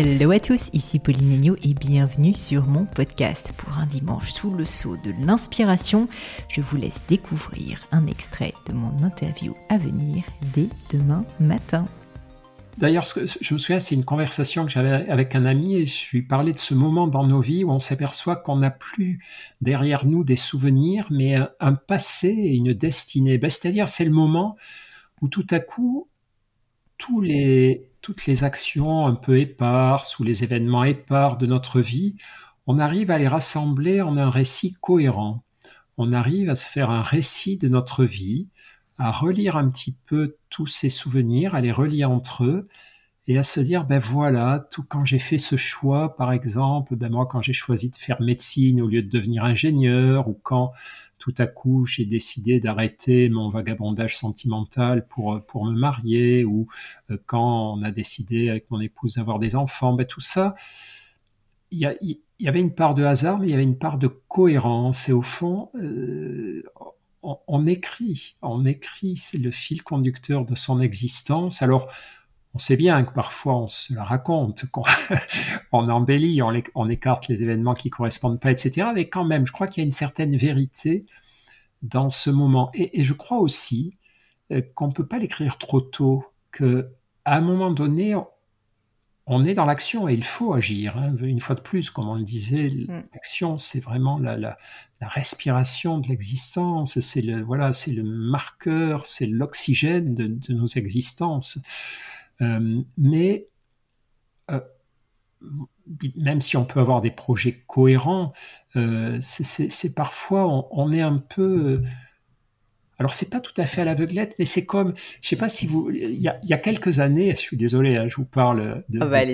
Hello à tous, ici Pauline Agneau et bienvenue sur mon podcast. Pour un dimanche sous le sceau de l'inspiration, je vous laisse découvrir un extrait de mon interview à venir dès demain matin. D'ailleurs, je me souviens, c'est une conversation que j'avais avec un ami et je lui parlais de ce moment dans nos vies où on s'aperçoit qu'on n'a plus derrière nous des souvenirs, mais un, passé et une destinée. Ben, c'est-à-dire, c'est le moment où tout à coup, tous les, toutes les actions un peu éparses ou les événements épars de notre vie, on arrive à les rassembler en un récit cohérent. On arrive à se faire un récit de notre vie, à relire un petit peu tous ces souvenirs, à les relier entre eux et à se dire ben voilà, tout quand j'ai fait ce choix par exemple, ben moi quand j'ai choisi de faire médecine au lieu de devenir ingénieur ou quand tout à coup j'ai décidé d'arrêter mon vagabondage sentimental pour, pour me marier, ou euh, quand on a décidé avec mon épouse d'avoir des enfants, ben tout ça, il y, avait une part de hasard, mais il y avait une part de cohérence. Et au fond, euh, on, écrit, on écrit, c'est le fil conducteur de son existence. Alors, on sait bien que parfois on se la raconte, qu'on on embellit, on, écarte les événements qui correspondent pas, etc. Mais quand même, je crois qu'il y a une certaine vérité dans ce moment. Et, je crois aussi euh, qu'on ne peut pas l'écrire trop tôt, que à un moment donné, on est dans l'action et il faut agir. Hein. Une fois de plus, comme on le disait, mm. l'action, c'est vraiment la, respiration de l'existence. C'est le voilà, c'est le marqueur, c'est l'oxygène de, nos existences. Euh, mais euh, même si on peut avoir des projets cohérents, euh, c'est parfois on, est un peu. Alors c'est pas tout à fait à l'aveuglette, mais c'est comme, je sais pas si vous, il y a, quelques années, je suis désolé, hein, je vous parle de, ah bah,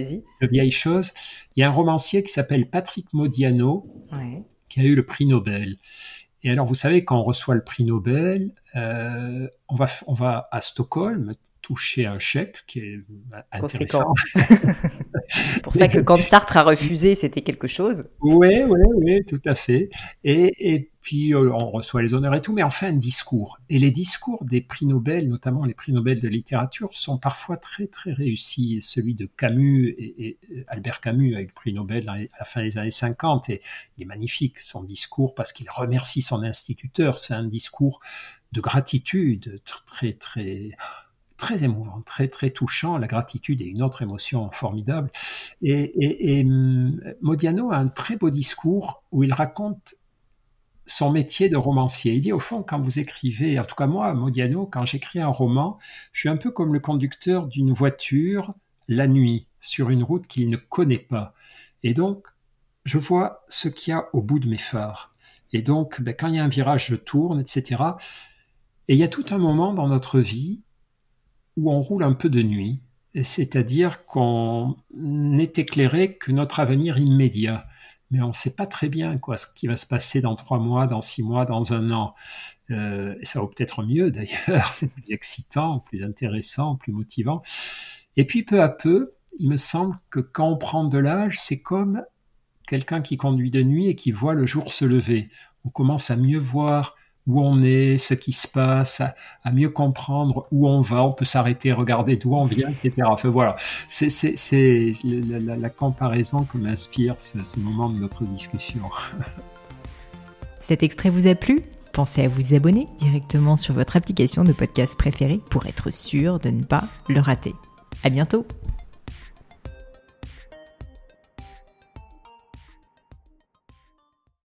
vieilles choses. Il y a un romancier qui s'appelle Patrick Modiano, qui a eu le prix Nobel. Et alors vous savez quand on reçoit le prix Nobel, on va on va à Stockholm toucher un chèque qui est intéressant. C'est pour ça que quand Sartre a refusé, c'était quelque chose. Oui, oui, oui, tout à fait. Et, et puis euh, on reçoit les honneurs et tout, mais on fait un discours. Et les discours des prix Nobel, notamment les prix Nobel de littérature, sont parfois très très réussis. Celui de Camus et, Albert Camus avec le prix Nobel à la fin des années 50, et il est magnifique son discours parce qu'il remercie son instituteur. C'est un discours de gratitude très très très émouvant, très très touchant. La gratitude est une autre émotion formidable. Et, hum, Modiano a un très beau discours où il raconte son métier de romancier. Il dit au fond, quand vous écrivez, en tout cas moi, Modiano, quand j'écris un roman, je suis un peu comme le conducteur d'une voiture la nuit sur une route qu'il ne connaît pas. Et donc, je vois ce qu'il y a au bout de mes phares. Et donc, ben, quand il y a un virage, je tourne, etc. Et il y a tout un moment dans notre vie où on roule un peu de nuit, c'est-à-dire qu'on n'est éclairé que notre avenir immédiat. Mais on ne sait pas très bien quoi, ce qui va se passer dans trois mois, dans six mois, dans un an. Euh, et ça va peut-être mieux d'ailleurs, c'est plus excitant, plus intéressant, plus motivant. Et puis peu à peu, il me semble que quand on prend de l'âge, c'est comme quelqu'un qui conduit de nuit et qui voit le jour se lever. On commence à mieux voir où on est, ce qui se passe, à, mieux comprendre où on va, on peut s'arrêter, regarder d'où on vient, etc. Enfin voilà, c'est la, la, comparaison que m'inspire ce, ce moment de notre discussion. Cet extrait vous a plu? Pensez à vous abonner directement sur votre application de podcast préférée pour être sûr de ne pas le rater. À bientôt